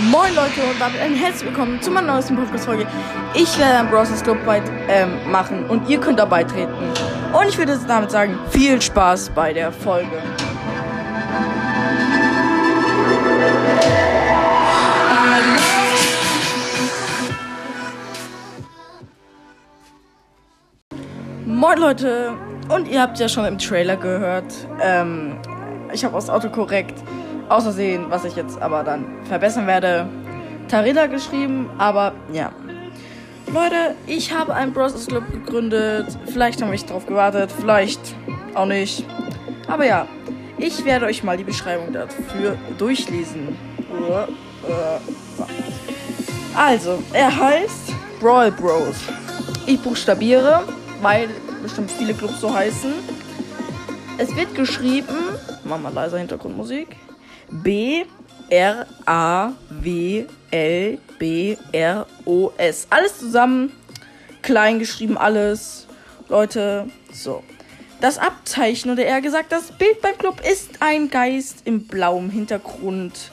Moin Leute und damit ein herzlich willkommen zu meiner neuesten Podcast-Folge. Ich werde ein Browsers Club bei, ähm, machen und ihr könnt da beitreten. Und ich würde damit sagen, viel Spaß bei der Folge. Moin Leute und ihr habt ja schon im Trailer gehört, ähm, ich habe aus Autokorrekt außersehen, was ich jetzt aber dann verbessern werde, Tarilla geschrieben, aber ja. Leute, ich habe einen Browsers Club gegründet. Vielleicht haben wir drauf gewartet, vielleicht auch nicht. Aber ja, ich werde euch mal die Beschreibung dafür durchlesen. Also, er heißt Brawl Bros. Ich buchstabiere, weil bestimmt viele Clubs so heißen. Es wird geschrieben, machen wir leiser Hintergrundmusik. B R A W L B R O S. Alles zusammen, klein geschrieben, alles. Leute, so. Das Abzeichen oder eher gesagt, das Bild beim Club ist ein Geist im blauem Hintergrund.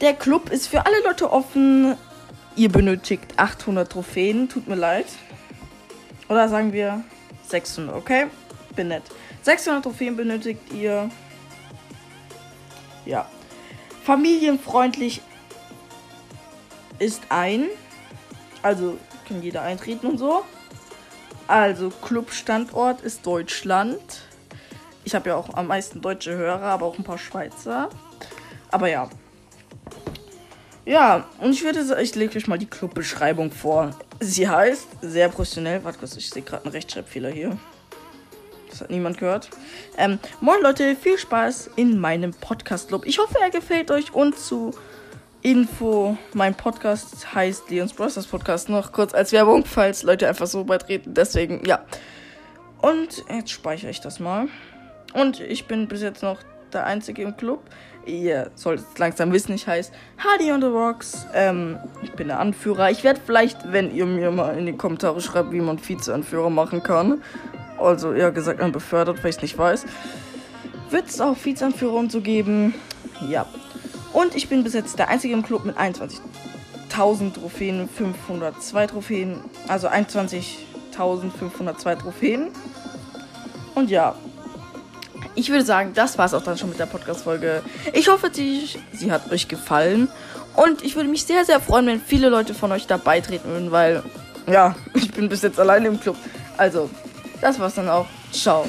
Der Club ist für alle Leute offen. Ihr benötigt 800 Trophäen, tut mir leid. Oder sagen wir 600, okay? Bin nett. 600 Trophäen benötigt ihr. Ja. Familienfreundlich ist ein. Also kann jeder eintreten und so. Also Clubstandort ist Deutschland. Ich habe ja auch am meisten deutsche Hörer, aber auch ein paar Schweizer. Aber ja. Ja, und ich würde sagen, ich lege euch mal die Clubbeschreibung vor. Sie heißt sehr professionell. Warte kurz, ich sehe gerade einen Rechtschreibfehler hier. Das hat niemand gehört. Ähm, moin Leute, viel Spaß in meinem Podcast-Club. Ich hoffe, er gefällt euch und zu Info, mein Podcast heißt Leons Brosters Podcast. Noch kurz als Werbung, falls Leute einfach so beitreten. Deswegen, ja. Und jetzt speichere ich das mal. Und ich bin bis jetzt noch der Einzige im Club. Ihr solltet langsam wissen, ich heiße Hardy on the Rocks. Ähm, ich bin der Anführer. Ich werde vielleicht, wenn ihr mir mal in die Kommentare schreibt, wie man Vize-Anführer machen kann, also eher gesagt an befördert, weil ich es nicht weiß. Wird es auch Vizeanführer und so geben? Ja. Und ich bin bis jetzt der einzige im Club mit 21.000 Trophäen, 502 Trophäen, also 21.502 Trophäen. Und ja, ich würde sagen, das war es auch dann schon mit der Podcast-Folge. Ich hoffe, sie, sie hat euch gefallen. Und ich würde mich sehr, sehr freuen, wenn viele Leute von euch da beitreten würden, weil, ja, ich bin bis jetzt alleine im Club. Also, das war's dann auch. Ciao.